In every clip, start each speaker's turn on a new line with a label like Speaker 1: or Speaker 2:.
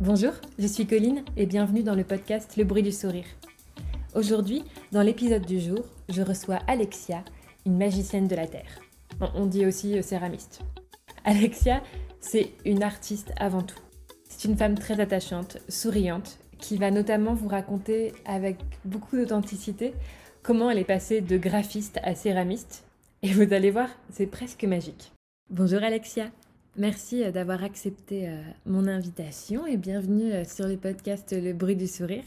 Speaker 1: Bonjour, je suis Colline et bienvenue dans le podcast Le bruit du sourire. Aujourd'hui, dans l'épisode du jour, je reçois Alexia, une magicienne de la Terre. On dit aussi céramiste. Alexia, c'est une artiste avant tout. C'est une femme très attachante, souriante, qui va notamment vous raconter avec beaucoup d'authenticité comment elle est passée de graphiste à céramiste. Et vous allez voir, c'est presque magique. Bonjour Alexia, merci euh, d'avoir accepté euh, mon invitation et bienvenue euh, sur le podcast Le bruit du sourire.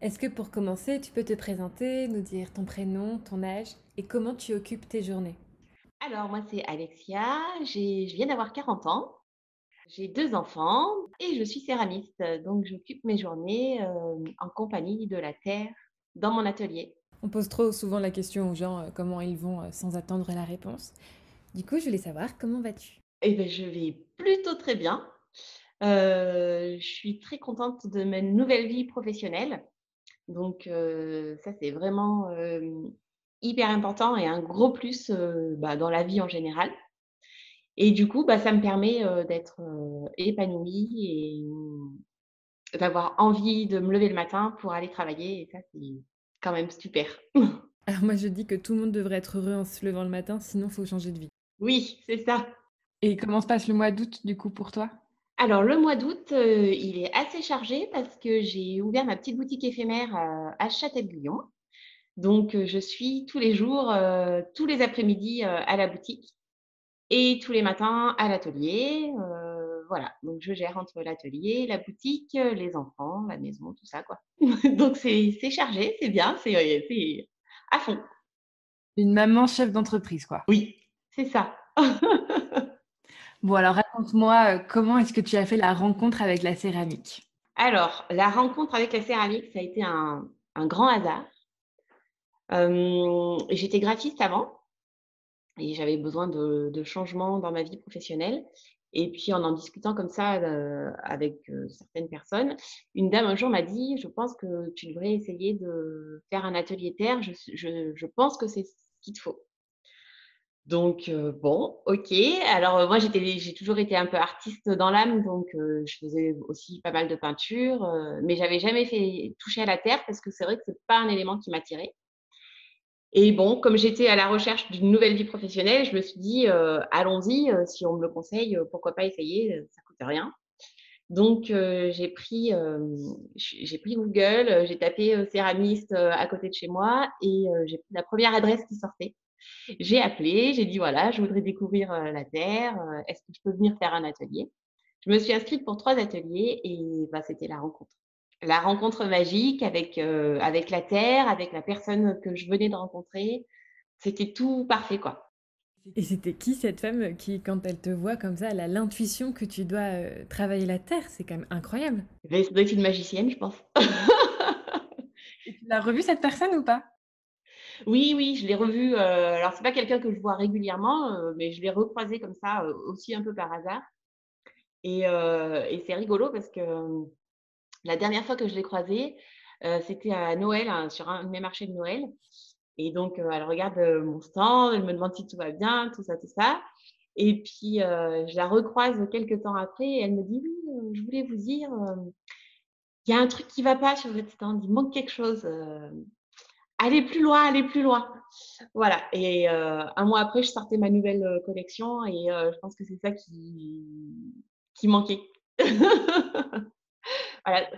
Speaker 1: Est-ce que pour commencer, tu peux te présenter, nous dire ton prénom, ton âge et comment tu occupes tes journées?
Speaker 2: Alors, moi, c'est Alexia, je viens d'avoir 40 ans. J'ai deux enfants et je suis céramiste, donc j'occupe mes journées en compagnie de la terre dans mon atelier.
Speaker 1: On pose trop souvent la question aux gens comment ils vont sans attendre la réponse. Du coup, je voulais savoir comment vas-tu?
Speaker 2: Eh bien, je vais plutôt très bien. je suis très contente de ma nouvelle vie professionnelle. Donc, ça, c'est vraiment hyper important et un gros plus bah, dans la vie en général. Et du coup, bah, ça me permet d'être épanouie et d'avoir envie de me lever le matin pour aller travailler. Et ça, c'est quand même super.
Speaker 1: Alors moi, je dis que tout le monde devrait être heureux en se levant le matin, sinon il faut changer de vie.
Speaker 2: Oui, c'est ça.
Speaker 1: Et comment se passe le mois d'août, du coup, pour toi?
Speaker 2: Alors, le mois d'août, il est assez chargé parce que j'ai ouvert ma petite boutique éphémère à Châtel-Guyon. Donc, je suis tous les jours, tous les après-midi à la boutique et tous les matins à l'atelier. voilà, donc je gère entre l'atelier, la boutique, les enfants, la maison, tout ça, quoi. donc, c'est chargé, c'est bien, c'est à fond.
Speaker 1: Une maman chef d'entreprise, quoi.
Speaker 2: Oui, c'est ça.
Speaker 1: bon, alors raconte-moi, comment est-ce que tu as fait la rencontre avec la céramique?
Speaker 2: Alors, la rencontre avec la céramique, ça a été un, grand hasard. J'étais graphiste avant et j'avais besoin de, changements dans ma vie professionnelle. Et puis, en en discutant comme ça avec certaines personnes, une dame un jour m'a dit Je pense que tu devrais essayer de faire un atelier terre. Je, pense que c'est ce qu'il te faut. Donc, bon, ok. Alors, moi, j'ai toujours été un peu artiste dans l'âme, donc je faisais aussi pas mal de peinture, mais j'avais jamais fait toucher à la terre parce que c'est vrai que c'est pas un élément qui m'attirait. Et bon, comme j'étais à la recherche d'une nouvelle vie professionnelle, je me suis dit, allons-y, si on me le conseille, pourquoi pas essayer, ça coûte rien. Donc, j'ai pris, j'ai pris Google, j'ai tapé céramiste à côté de chez moi et j'ai pris la première adresse qui sortait. J'ai appelé, j'ai dit voilà, je voudrais découvrir la Terre, est-ce que je peux venir faire un atelier? Je me suis inscrite pour trois ateliers et bah, c'était la rencontre la rencontre magique avec, euh, avec la terre, avec la personne que je venais de rencontrer. C'était tout parfait, quoi.
Speaker 1: Et c'était qui cette femme qui, quand elle te voit comme ça, elle a l'intuition que tu dois euh, travailler la terre? C'est quand même incroyable.
Speaker 2: Ça doit être une magicienne, je pense.
Speaker 1: Et tu l'as revue cette personne ou pas?
Speaker 2: Oui, oui, je l'ai revue. Euh, alors, c'est pas quelqu'un que je vois régulièrement, mais je l'ai recroisée comme ça, aussi un peu par hasard. Et, et c'est rigolo parce que la dernière fois que je l'ai croisée, c'était à Noël, hein, sur un de mes marchés de Noël. Et donc, elle regarde mon stand, elle me demande si tout va bien, tout ça, tout ça. Et puis, je la recroise quelques temps après et elle me dit Oui, je voulais vous dire, il y a un truc qui ne va pas sur votre stand, il manque quelque chose. Allez plus loin, allez plus loin. Voilà. Et un mois après, je sortais ma nouvelle collection et je pense que c'est ça qui, qui manquait.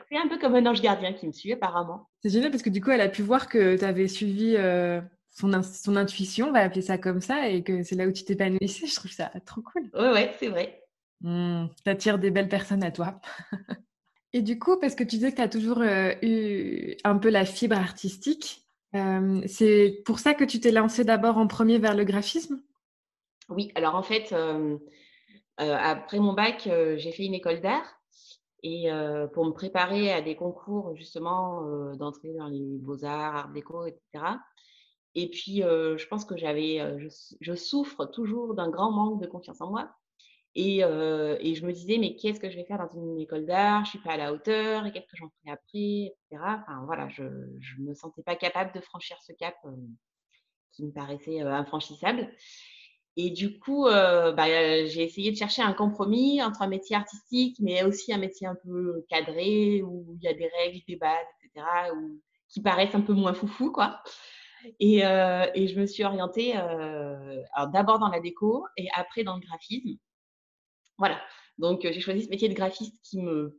Speaker 2: c'est un peu comme un ange gardien qui me suit apparemment.
Speaker 1: C'est génial parce que du coup, elle a pu voir que tu avais suivi euh, son, son, intuition, on va appeler ça comme ça, et que c'est là où tu t'épanouissais. Je trouve ça trop cool.
Speaker 2: Oui, ouais, c'est vrai.
Speaker 1: Mmh, tu attires des belles personnes à toi. et du coup, parce que tu disais que tu as toujours euh, eu un peu la fibre artistique, euh, c'est pour ça que tu t'es lancée d'abord en premier vers le graphisme?
Speaker 2: Oui, alors en fait, après mon bac, j'ai fait une école d'art. Et pour me préparer à des concours justement d'entrée dans les beaux-arts, art déco, etc. Et puis, je pense que j'avais, je, souffre toujours d'un grand manque de confiance en moi. Et, et je me disais, mais qu'est-ce que je vais faire dans une école d'art? Je suis pas à la hauteur, et qu'est-ce que j'en ferai après, etc. Enfin voilà, je ne me sentais pas capable de franchir ce cap qui me paraissait infranchissable. Et du coup, bah, j'ai essayé de chercher un compromis entre un métier artistique, mais aussi un métier un peu cadré, où il y a des règles, des bases, etc., ou, qui paraissent un peu moins foufou, quoi. Et, et je me suis orientée d'abord dans la déco et après dans le graphisme. Voilà. Donc, j'ai choisi ce métier de graphiste qui me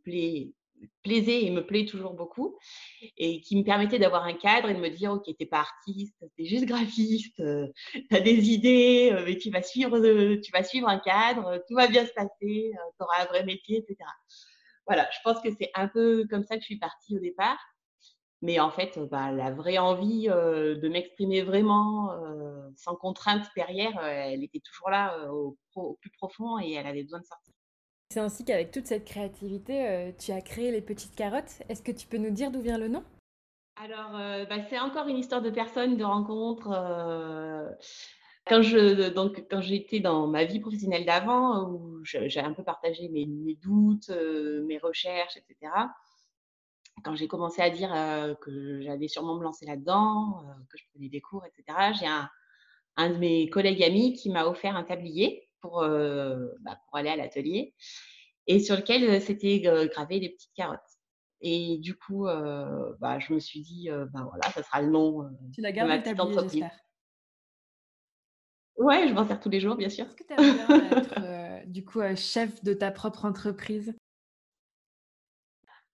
Speaker 2: plaisait et me plaît toujours beaucoup et qui me permettait d'avoir un cadre et de me dire ok t'es pas artiste t'es juste graphiste euh, tu as des idées euh, mais tu vas suivre euh, tu vas suivre un cadre tout va bien se passer tu auras un vrai métier etc voilà je pense que c'est un peu comme ça que je suis partie au départ mais en fait bah, la vraie envie de m'exprimer vraiment sans contrainte derrière elle était toujours là au, au plus profond et elle avait besoin de sortir
Speaker 1: c'est ainsi qu'avec toute cette créativité, euh, tu as créé les petites carottes. Est-ce que tu peux nous dire d'où vient le nom?
Speaker 2: Alors, euh, bah, c'est encore une histoire de personnes, de rencontres. Euh, quand je donc quand j'étais dans ma vie professionnelle d'avant, où j'ai un peu partagé mes, doutes, mes recherches, etc. Quand j'ai commencé à dire que j'allais sûrement me lancer là-dedans, que je prenais des cours, etc. J'ai un, un de mes collègues amis qui m'a offert un tablier pour, bah, pour aller à l'atelier et sur lequel c'était gravé des petites carottes. Et du coup, bah, je me suis dit, bah, voilà, ça sera le nom
Speaker 1: tu de ma petite entreprise.
Speaker 2: Ouais, je m'en sers tous les jours, bien sûr.
Speaker 1: Est-ce que tu aimerais être du coup chef de ta propre entreprise?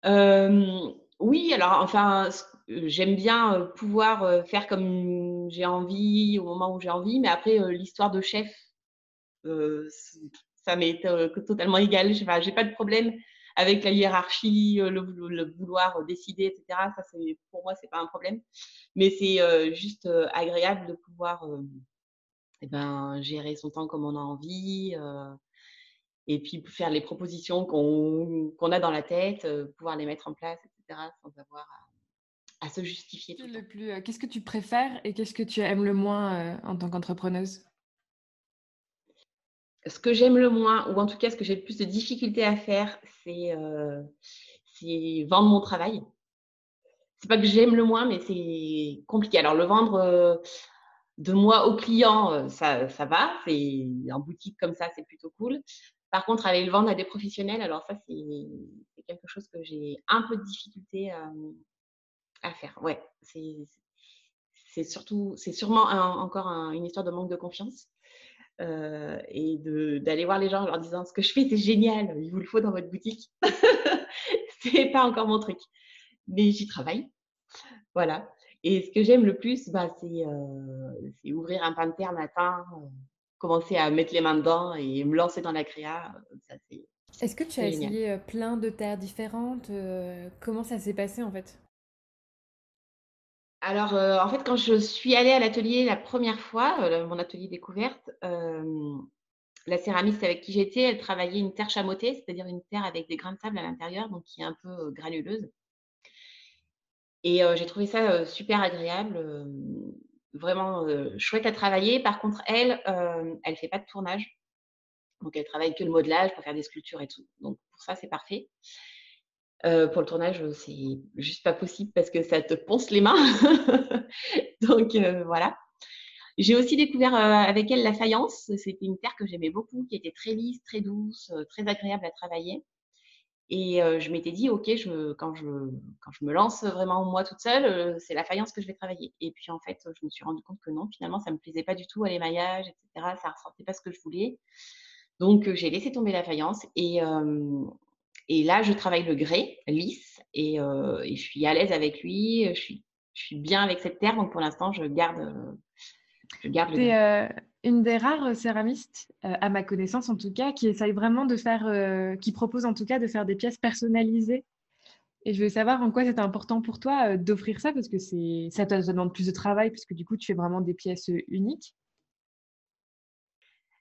Speaker 2: Oui, alors enfin, j'aime bien pouvoir faire comme j'ai envie au moment où j'ai envie, mais après l'histoire de chef, ça m'est totalement égal. Je n'ai pas de problème avec la hiérarchie, le, vouloir décider, etc. Ça, c'est pour moi, c'est pas un problème. Mais c'est juste agréable de pouvoir eh ben, gérer son temps comme on a envie. Et puis faire les propositions qu'on a dans la tête, pouvoir les mettre en place, etc., sans avoir à, se justifier.
Speaker 1: Tout le plus, qu'est-ce que tu préfères et qu'est-ce que tu aimes le moins en tant qu'entrepreneuse?
Speaker 2: Ce que j'aime le moins, ou en tout cas ce que j'ai le plus de difficultés à faire, c'est euh, vendre mon travail. C'est pas que j'aime le moins, mais c'est compliqué. Alors le vendre de moi au client, ça, ça va. C'est en boutique comme ça, c'est plutôt cool. Par contre, aller le vendre à des professionnels, alors ça, c'est quelque chose que j'ai un peu de difficulté à faire. Ouais, c'est surtout, c'est sûrement encore une histoire de manque de confiance. Et d'aller voir les gens en leur disant ce que je fais c'est génial, il vous le faut dans votre boutique. c'est pas encore mon truc, mais j'y travaille. Voilà. Et ce que j'aime le plus, bah, c'est ouvrir un panthère matin, euh, commencer à mettre les mains dedans et me lancer dans la créa.
Speaker 1: Est-ce que tu as essayé plein de terres différentes Comment ça s'est passé en fait?
Speaker 2: Alors, euh, en fait, quand je suis allée à l'atelier la première fois, euh, mon atelier découverte, la céramiste avec qui j'étais, elle travaillait une terre chamotée, c'est-à-dire une terre avec des grains de sable à l'intérieur, donc qui est un peu granuleuse. Et j'ai trouvé ça super agréable, vraiment chouette à travailler. Par contre, elle, elle ne fait pas de tournage. Donc, elle travaille que le modelage pour faire des sculptures et tout. Donc, pour ça, c'est parfait. Euh, pour le tournage, c'est juste pas possible parce que ça te ponce les mains. Donc euh, voilà. J'ai aussi découvert euh, avec elle la faïence. C'était une terre que j'aimais beaucoup, qui était très lisse, très douce, très agréable à travailler. Et je m'étais dit, OK, je, quand, je, quand je me lance vraiment moi toute seule, c'est la faïence que je vais travailler. Et puis en fait, je me suis rendu compte que non, finalement, ça ne me plaisait pas du tout à l'émaillage, etc. Ça ne ressortait pas ce que je voulais. Donc j'ai laissé tomber la faïence et, et là, je travaille le grès lisse et, et je suis à l'aise avec lui. Je suis, je suis, bien avec cette terre. Donc pour l'instant, je garde, je garde
Speaker 1: le euh, une des rares céramistes, euh, à ma connaissance en tout cas, qui essaye vraiment de faire, euh, qui propose en tout cas de faire des pièces personnalisées. Et je veux savoir en quoi c'est important pour toi d'offrir ça parce que ça te demande plus de travail puisque du coup tu fais vraiment des pièces uniques.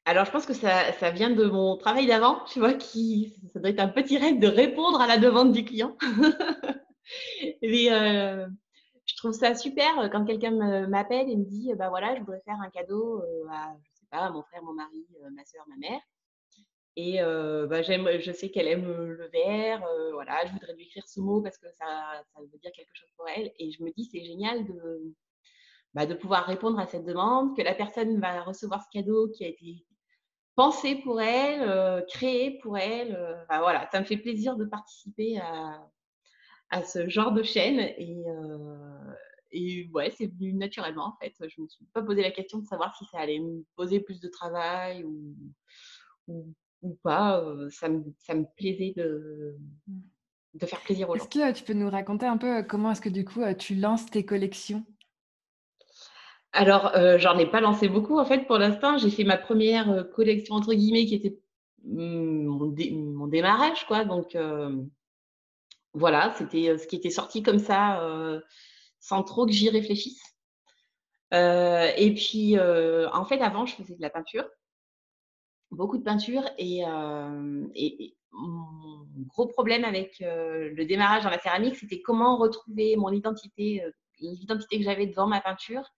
Speaker 2: Alors, je pense que ça, ça vient de mon travail d'avant, tu vois, qui, ça doit être un petit rêve de répondre à la demande du client. Euh, je trouve ça super quand quelqu'un m'appelle et me dit, bah voilà, je voudrais faire un cadeau euh, à, je sais pas, mon frère, mon mari, euh, ma soeur, ma mère. Et bah, j'aime, je sais qu'elle aime le vert, voilà, je voudrais lui écrire ce mot parce que ça, ça veut dire quelque chose pour elle. Et je me dis, c'est génial de, bah, de pouvoir répondre à cette demande, que la personne va recevoir ce cadeau qui a été pensé pour elle, euh, créé pour elle. Euh, voilà, ça me fait plaisir de participer à, à ce genre de chaîne et, et ouais, c'est venu naturellement en fait. Je me suis pas posé la question de savoir si ça allait me poser plus de travail ou, ou, pas. Ça me, ça me plaisait de, de faire plaisir aux
Speaker 1: gens. Est-ce que tu peux nous raconter un peu comment est-ce que du coup tu lances tes collections?
Speaker 2: Alors, j'en ai pas lancé beaucoup en fait pour l'instant. J'ai fait ma première collection entre guillemets qui était mmh, mon, démarrage quoi. Donc voilà, c'était ce qui était sorti comme ça sans trop que j'y réfléchisse. Euh, et puis, euh, en fait, avant, je faisais de la peinture, beaucoup de peinture, et, euh, mon gros problème avec le démarrage dans la céramique, c'était comment retrouver mon identité, l'identité que j'avais devant ma peinture,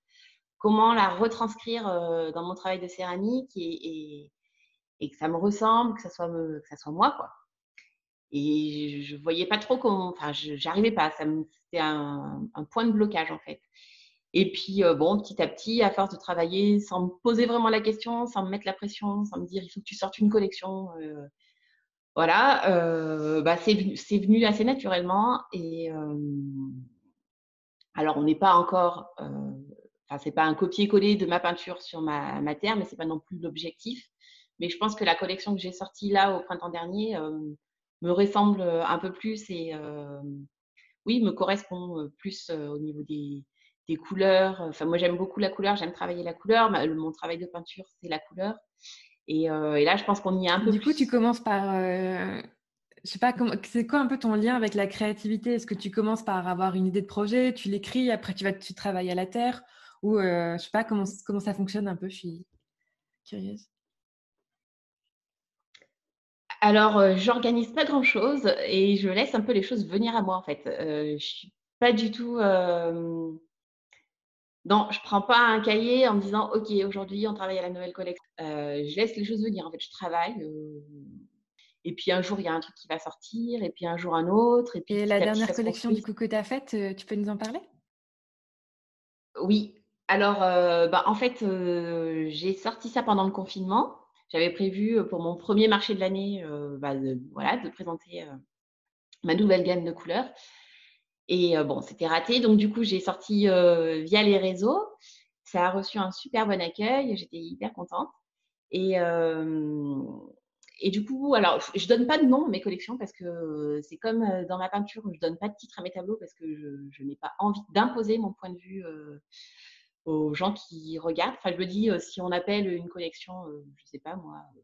Speaker 2: comment la retranscrire dans mon travail de céramique et, que ça me ressemble, que ça soit, que ça soit moi, quoi. Et je voyais pas trop comment, enfin, j'arrivais pas. C'était un, point de blocage en fait. Et puis, euh, bon, petit à petit, à force de travailler, sans me poser vraiment la question, sans me mettre la pression, sans me dire il faut que tu sortes une collection. Euh, voilà, euh, bah, c'est venu, assez naturellement. Et alors, on n'est pas encore, enfin, c'est pas un copier-coller de ma peinture sur ma, ma terre, mais c'est pas non plus l'objectif. Mais je pense que la collection que j'ai sortie là au printemps dernier, me ressemble un peu plus et oui, me correspond plus au niveau des, des couleurs. Enfin, moi, j'aime beaucoup la couleur, j'aime travailler la couleur. Mon travail de peinture, c'est la couleur. Et, et, là, je pense qu'on y est un peu
Speaker 1: Du coup, tu commences par. je sais pas, c'est quoi un peu ton lien avec la créativité? Est-ce que tu commences par avoir une idée de projet, tu l'écris, après tu vas tu travailles à la terre Ou je sais pas comment, comment ça fonctionne un peu? Je suis curieuse.
Speaker 2: Alors, euh, j'organise pas grand-chose et je laisse un peu les choses venir à moi, en fait. Euh, je suis pas du tout, euh, non, je prends pas un cahier en me disant: «OK, aujourd'hui, on travaille à la nouvelle collection». je laisse les choses venir. En fait, je travaille, et puis un jour, il y a un truc qui va sortir et puis un jour un autre et puis
Speaker 1: la dernière collection, du coup, que tu as faite, tu peux nous en parler?
Speaker 2: Oui. Alors, bah, en fait, j'ai sorti ça pendant le confinement. J'avais prévu pour mon premier marché de l'année bah, de, voilà, de présenter ma nouvelle gamme de couleurs. Et bon, c'était raté. Donc, du coup, j'ai sorti via les réseaux. Ça a reçu un super bon accueil. J'étais hyper contente. Et, du coup, alors, je donne pas de nom à mes collections parce que c'est comme dans ma peinture, je donne pas de titre à mes tableaux parce que je n'ai pas envie d'imposer mon point de vue aux gens qui regardent. Enfin, je me dis, euh, si on appelle une collection, euh, je ne sais pas moi, euh,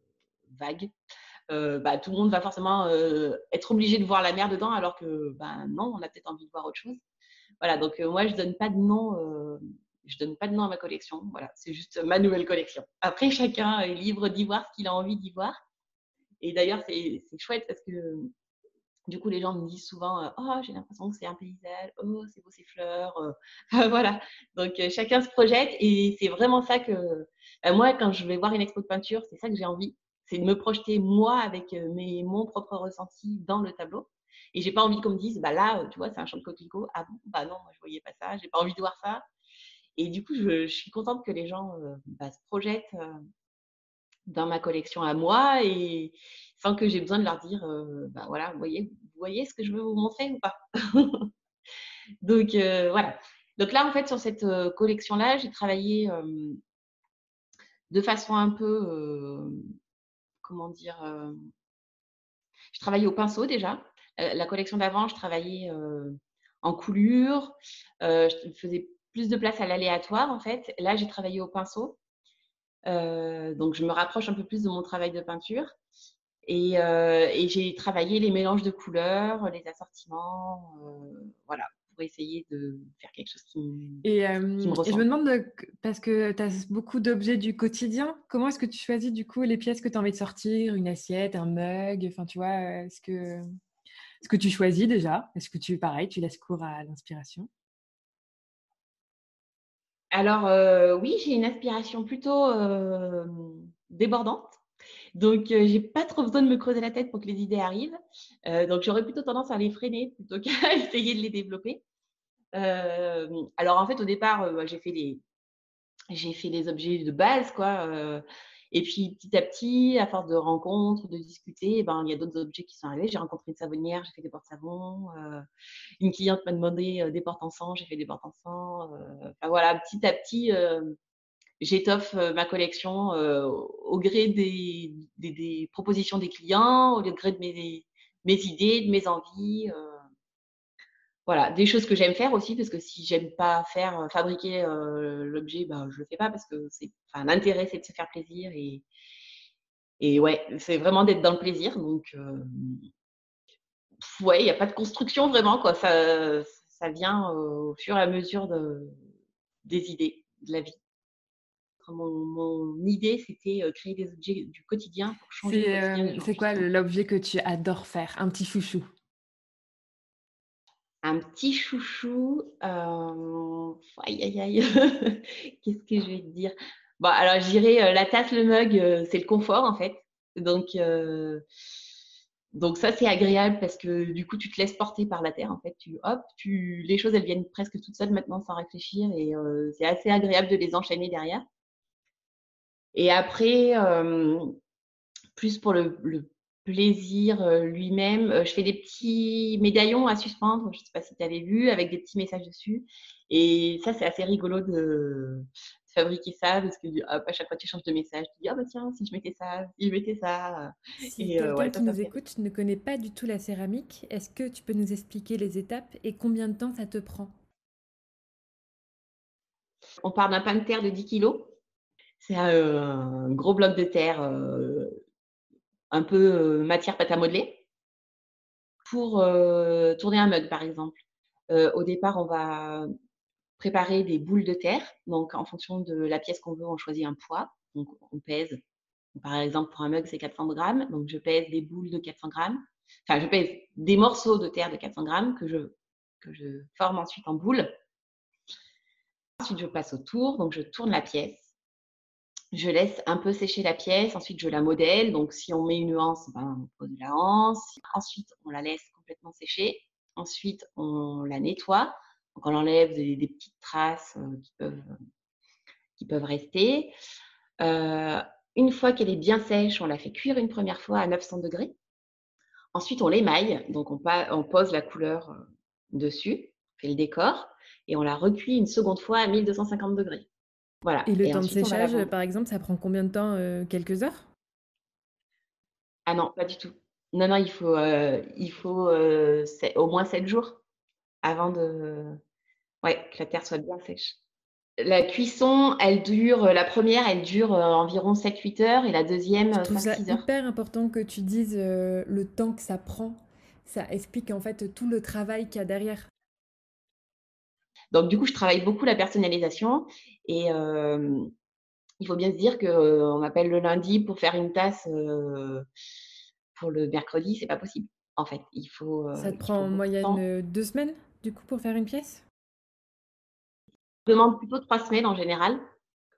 Speaker 2: vague, bah, tout le monde va forcément être obligé de voir la mer dedans, alors que ben non, on a peut-être envie de voir autre chose. Voilà, donc moi, je donne pas donne pas de nom à ma collection. Voilà, c'est juste ma nouvelle collection. Après, chacun est libre d'y voir ce qu'il a envie d'y voir. Et d'ailleurs, c'est chouette parce que du coup, les gens me disent souvent Oh, j'ai l'impression que c'est un paysage, oh, c'est beau ces fleurs. voilà. Donc, chacun se projette et c'est vraiment ça que bah, moi, quand je vais voir une expo de peinture, c'est ça que j'ai envie c'est de me projeter moi avec mes, mon propre ressenti dans le tableau. Et j'ai pas envie qu'on me dise Bah là, tu vois, c'est un champ de coquelicot. Ah bon? Bah non, moi, je voyais pas ça, j'ai pas envie de voir ça. Et du coup, je, suis contente que les gens bah, se projettent dans ma collection à moi et sans que j'ai besoin de leur dire, euh, bah voilà, vous voyez, ce que je veux vous montrer ou pas? Donc euh, voilà. Donc là, en fait, sur cette euh, collection-là, j'ai travaillé de façon un peu, comment dire, je travaillais au pinceau déjà. la collection d'avant, je travaillais en coulure, je faisais plus de place à l'aléatoire en fait. Là, j'ai travaillé au pinceau. Donc, je me rapproche un peu plus de mon travail de peinture. Euh, et, j'ai travaillé les mélanges de couleurs, les assortiments, euh, voilà, pour essayer de faire quelque chose qui,
Speaker 1: et, euh, me ressemble. Et je me demande, parce que tu as beaucoup d'objets du quotidien, comment est-ce que tu choisis du coup les pièces que tu as envie de sortir Une assiette, un mug Enfin, tu vois, est-ce que, que tu choisis déjà? Est-ce que tu, pareil, tu laisses cours à l'inspiration?
Speaker 2: Alors oui, j'ai une inspiration plutôt débordante. Donc, je j'ai pas trop besoin de me creuser la tête pour que les idées arrivent. donc, j'aurais plutôt tendance à les freiner plutôt qu'à essayer de les développer. alors en fait, au départ, bah, j'ai fait les j'ai fait les objets de base, quoi. Et puis petit à petit, à force de rencontres, de discuter, eh ben il y a d'autres objets qui sont arrivés. J'ai rencontré une savonnière, j'ai fait des portes-savons. une cliente m'a demandé des portes en sang, j'ai fait des portes en sang. Enfin voilà, petit à petit, j'étoffe ma collection au gré des, propositions des clients, au gré de mes idées, de mes envies voilà, des choses que j'aime faire aussi, parce que si j'aime pas faire fabriquer l'objet, ben, je le fais pas parce que c'est, enfin, l'intérêt c'est de se faire plaisir et, et ouais, c'est vraiment d'être dans le plaisir. Donc, ouais, il n'y a pas de construction vraiment, quoi. Ça, ça vient au fur et à mesure de, des idées de la vie. Mon, mon idée, c'était créer des objets du quotidien pour changer.
Speaker 1: C'est quoi l'objet que tu adores faire? Un petit chouchou
Speaker 2: un petit chouchou, euh, aïe aïe aïe, qu'est-ce que je vais te dire? Bon, alors je dirais, la tasse, le mug, c'est le confort en fait. Donc donc ça, c'est agréable parce que du coup, tu te laisses porter par la terre en fait. Tu hop, tu les choses, elles viennent presque toutes seules maintenant sans réfléchir et c'est assez agréable de les enchaîner derrière. Et après, plus pour le le plaisir lui-même. je fais des petits médaillons à suspendre, je ne sais pas si tu avais vu, avec des petits messages dessus. Et ça, c'est assez rigolo de, fabriquer ça, parce que à chaque fois que tu changes de message, tu dis ah bah tiens, si je mettais ça, si je mettais ça.
Speaker 1: Si quelqu'un qui nous écoute ne connaît pas du tout la céramique, est-ce que tu peux nous expliquer les étapes et combien de temps ça te prend?
Speaker 2: On part d'un pain de terre de 10 kg. C'est un, gros bloc de terre un peu matière pâte à modeler pour tourner un mug, par exemple. au départ, on va préparer des boules de terre. Donc, en fonction de la pièce qu'on veut, on choisit un poids. Donc, on pèse. Par exemple, pour un mug, c'est 400 grammes. Donc, je pèse des boules de 400 grammes. Enfin, je pèse des morceaux de terre de 400 grammes que je, que je forme ensuite en boules. Ensuite, je passe au tour. Donc, je tourne la pièce je laisse un peu sécher la pièce, ensuite je la modèle. Donc si on met une anse, ben, on pose la anse. Ensuite, on la laisse complètement sécher. Ensuite, on la nettoie. Donc on enlève des, petites traces euh, qui, peuvent, qui peuvent rester. Euh, une fois qu'elle est bien sèche, on la fait cuire une première fois à 900 degrés. Ensuite, on l'émaille. Donc on, on pose la couleur euh, dessus, on fait le décor et on la recuit une seconde fois à 1250 degrés.
Speaker 1: Et le temps de séchage, par exemple, ça prend combien de temps euh, Quelques heures?
Speaker 2: Ah non, pas du tout. Non, non, il faut, euh, il faut euh, au moins 7 jours avant de ouais, que la terre soit bien sèche. La cuisson, elle dure, la première, elle dure environ 7-8 heures et la deuxième, Je
Speaker 1: trouve ça hyper important que tu dises le temps que ça prend. Ça explique en fait tout le travail qu'il y a derrière.
Speaker 2: Donc, du coup, je travaille beaucoup la personnalisation et il faut bien se dire qu'on m'appelle le lundi pour faire une tasse pour le mercredi, c'est pas possible. En fait, il faut.
Speaker 1: Ça te prend en moyenne deux semaines, du coup, pour faire une pièce?
Speaker 2: Je demande plutôt trois semaines en général.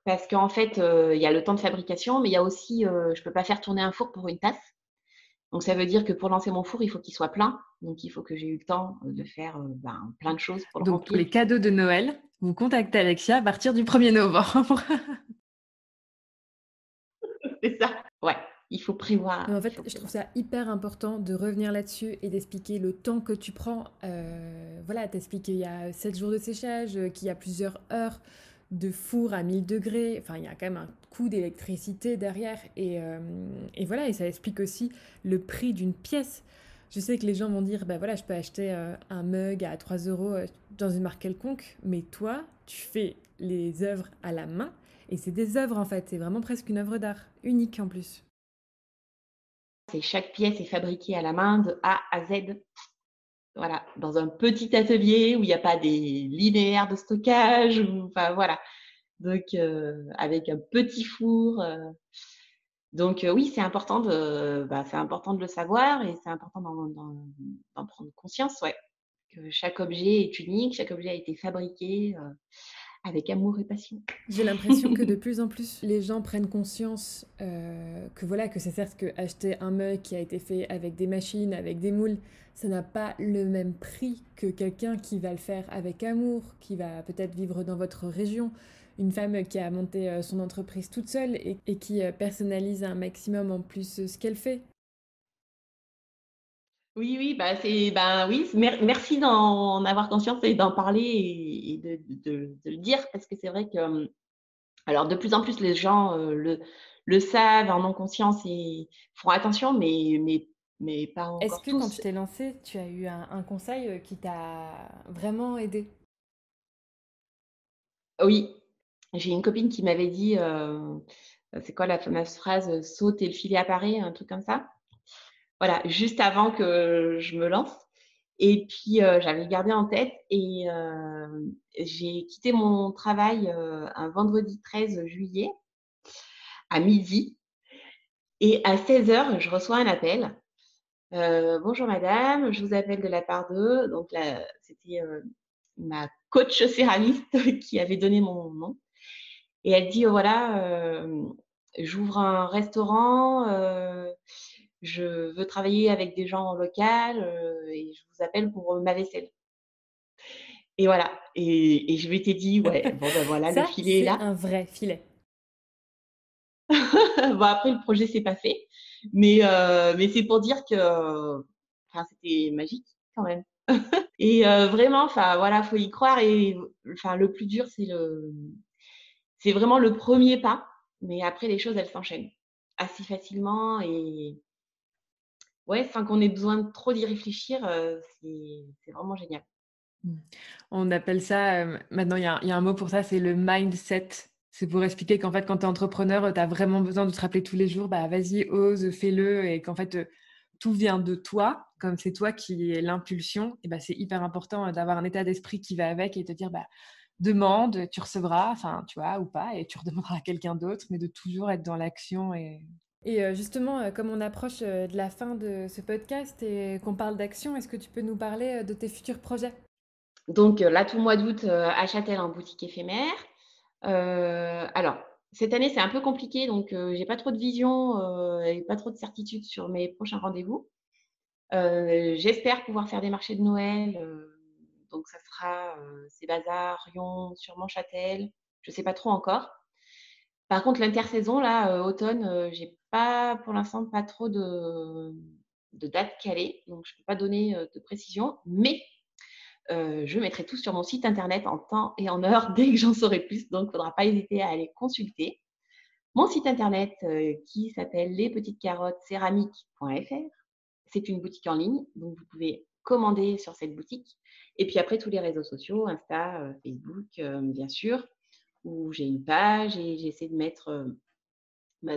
Speaker 2: Parce qu'en fait, il y a le temps de fabrication, mais il y a aussi, je ne peux pas faire tourner un four pour une tasse. Donc ça veut dire que pour lancer mon four, il faut qu'il soit plein. Donc il faut que j'ai eu le temps de faire ben, plein de choses pour
Speaker 1: Donc pour les cadeaux de Noël, vous contactez Alexia à partir du 1er novembre.
Speaker 2: C'est ça. Ouais, il faut prévoir.
Speaker 1: en fait, je trouve ça hyper important de revenir là-dessus et d'expliquer le temps que tu prends. Euh, voilà, t'expliques qu'il y a 7 jours de séchage, qu'il y a plusieurs heures de four à 1000 degrés. Enfin, il y a quand même un coût d'électricité derrière. Et, euh, et, voilà, et ça explique aussi le prix d'une pièce. Je sais que les gens vont dire, ben voilà, je peux acheter euh, un mug à 3 euros euh, dans une marque quelconque, mais toi, tu fais les œuvres à la main. Et c'est des œuvres en fait, c'est vraiment presque une œuvre d'art, unique en plus.
Speaker 2: Chaque pièce est fabriquée à la main de A à Z. Voilà, dans un petit atelier où il n'y a pas des linéaires de stockage, enfin voilà. Donc euh, avec un petit four. Euh. Donc euh, oui, c'est important de, bah, c'est important de le savoir et c'est important d'en prendre conscience, ouais. Que chaque objet est unique, chaque objet a été fabriqué avec amour et passion.
Speaker 1: J'ai l'impression que de plus en plus les gens prennent conscience euh, que voilà que c'est certes que acheter un mug qui a été fait avec des machines, avec des moules, ça n'a pas le même prix que quelqu'un qui va le faire avec amour, qui va peut-être vivre dans votre région, une femme qui a monté euh, son entreprise toute seule et, et qui euh, personnalise un maximum en plus ce qu'elle fait.
Speaker 2: Oui, oui, bah c'est, ben oui, merci d'en avoir conscience et d'en parler et, de, de, de, le dire parce que c'est vrai que, hum, alors de plus en plus les gens euh, le, le savent, en ont conscience et font attention, mais, mais, mais pas encore
Speaker 1: Est-ce que quand tu t'es lancée, tu as eu un, un conseil euh, qui t'a vraiment aidé?
Speaker 2: Oui, j'ai une copine qui m'avait dit, euh, c'est quoi la fameuse phrase, saute et le filet apparaît, un truc comme ça. Voilà, juste avant que je me lance. Et puis, euh, j'avais gardé en tête et euh, j'ai quitté mon travail euh, un vendredi 13 juillet à midi. Et à 16 heures, je reçois un appel. Bonjour madame, je vous appelle de la part de. Donc là, c'était ma coach céramiste qui avait donné mon nom. Et elle dit voilà, j'ouvre un restaurant je veux travailler avec des gens en local euh, et je vous appelle pour euh, ma vaisselle. Et voilà. Et, je m'étais dit, ouais, bon ben voilà, le filet est là.
Speaker 1: un vrai filet.
Speaker 2: bon, après, le projet s'est pas fait. Mais, euh, mais c'est pour dire que enfin, c'était magique quand même. et vraiment, enfin voilà, faut y croire. Et enfin, le plus dur, c'est le, c'est vraiment le premier pas. Mais après, les choses, elles s'enchaînent assez facilement et, ouais, sans qu'on ait besoin de trop d'y réfléchir, c'est vraiment génial.
Speaker 1: Mmh. On appelle ça, maintenant il y, a un mot pour ça, c'est le mindset. C'est pour expliquer qu'en fait, quand tu es entrepreneur, tu as vraiment besoin de te rappeler tous les jours, bah vas-y, ose, fais-le, et qu'en fait, tout vient de toi, comme c'est toi qui es l'impulsion, et bah, c'est hyper important d'avoir un état d'esprit qui va avec et te dire, bah, demande, tu recevras, enfin, tu vois, ou pas, et tu redemanderas à quelqu'un d'autre, mais de toujours être dans l'action et et euh, justement, euh, comme on approche euh, de la fin de ce podcast et qu'on parle d'action, est-ce que tu peux nous parler de tes futurs projets?
Speaker 2: Donc là, tout le mois d'août, à Châtel, en boutique éphémère. alors, cette année, c'est un peu compliqué, donc j'ai pas trop de vision et pas trop de certitude sur mes prochains rendez-vous. J'espère pouvoir faire des marchés de Noël. donc, ça sera ces bazars, Rion, sûrement Châtel. Je sais pas trop encore. Par contre, l'intersaison, là, automne, j'ai pas, pour l'instant, pas trop de, de dates calées, donc je ne peux pas donner de précision, mais je mettrai tout sur mon site internet en temps et en heure dès que j'en saurai plus, donc il ne faudra pas hésiter à aller consulter. Mon site internet qui s'appelle lespetitescarottescéramiques.fr. C'est une boutique en ligne, donc vous pouvez commander sur cette boutique. Et puis après, tous les réseaux sociaux, Insta, Facebook, bien sûr, où j'ai une page et j'essaie de mettre bah,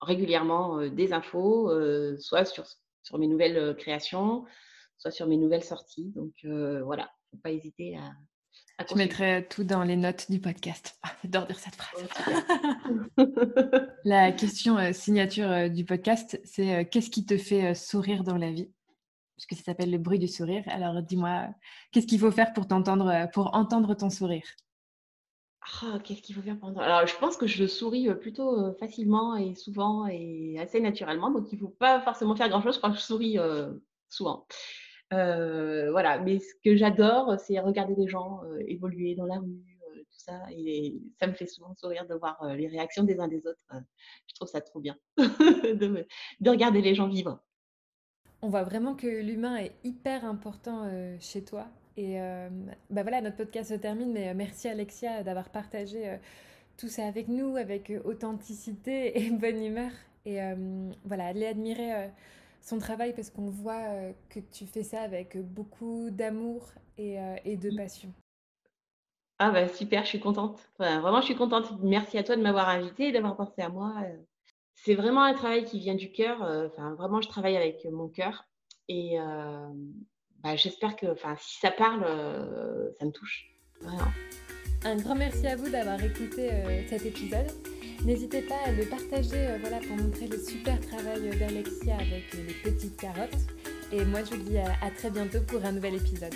Speaker 2: régulièrement des infos, soit sur, sur mes nouvelles créations, soit sur mes nouvelles sorties. Donc voilà, il ne faut pas hésiter à,
Speaker 1: à Je mettrai tout dans les notes du podcast. J'adore dire cette phrase. La question signature du podcast, c'est qu'est-ce qui te fait sourire dans la vie? Parce que ça s'appelle le bruit du sourire. Alors dis-moi, qu'est-ce qu'il faut faire pour t'entendre, pour entendre ton sourire?
Speaker 2: Ah, qu'est-ce qu'il faut faire pendant? Alors je pense que je souris, plutôt, facilement et souvent et assez naturellement, donc il ne faut pas forcément faire grand-chose, je crois que je souris, souvent. voilà, mais ce que j'adore, c'est regarder les gens, évoluer dans la rue, tout ça. Et ça me fait souvent sourire de voir, les réactions des uns des autres, je trouve ça trop bien de regarder les gens vivre.
Speaker 1: On voit vraiment que l'humain est hyper important, chez toi et euh, bah voilà, notre podcast se termine, mais euh, merci Alexia d'avoir partagé euh, tout ça avec nous, avec authenticité et bonne humeur. Et voilà, allez admirer son travail parce qu'on voit que tu fais ça avec beaucoup d'amour et, et, de passion.
Speaker 2: Ah bah super, je suis contente. vraiment, je suis contente. Merci à toi de m'avoir invitée et d'avoir pensé à moi. C'est vraiment un travail qui vient du cœur. Enfin, vraiment, je travaille avec mon cœur. Et, bah, j'espère que si ça parle, euh, ça me touche. Vraiment.
Speaker 1: Un grand merci à vous d'avoir écouté euh, cet épisode. N'hésitez pas à le partager euh, voilà, pour montrer le super travail d'Alexia avec les petites carottes. Et moi, je vous dis à très bientôt pour un nouvel épisode.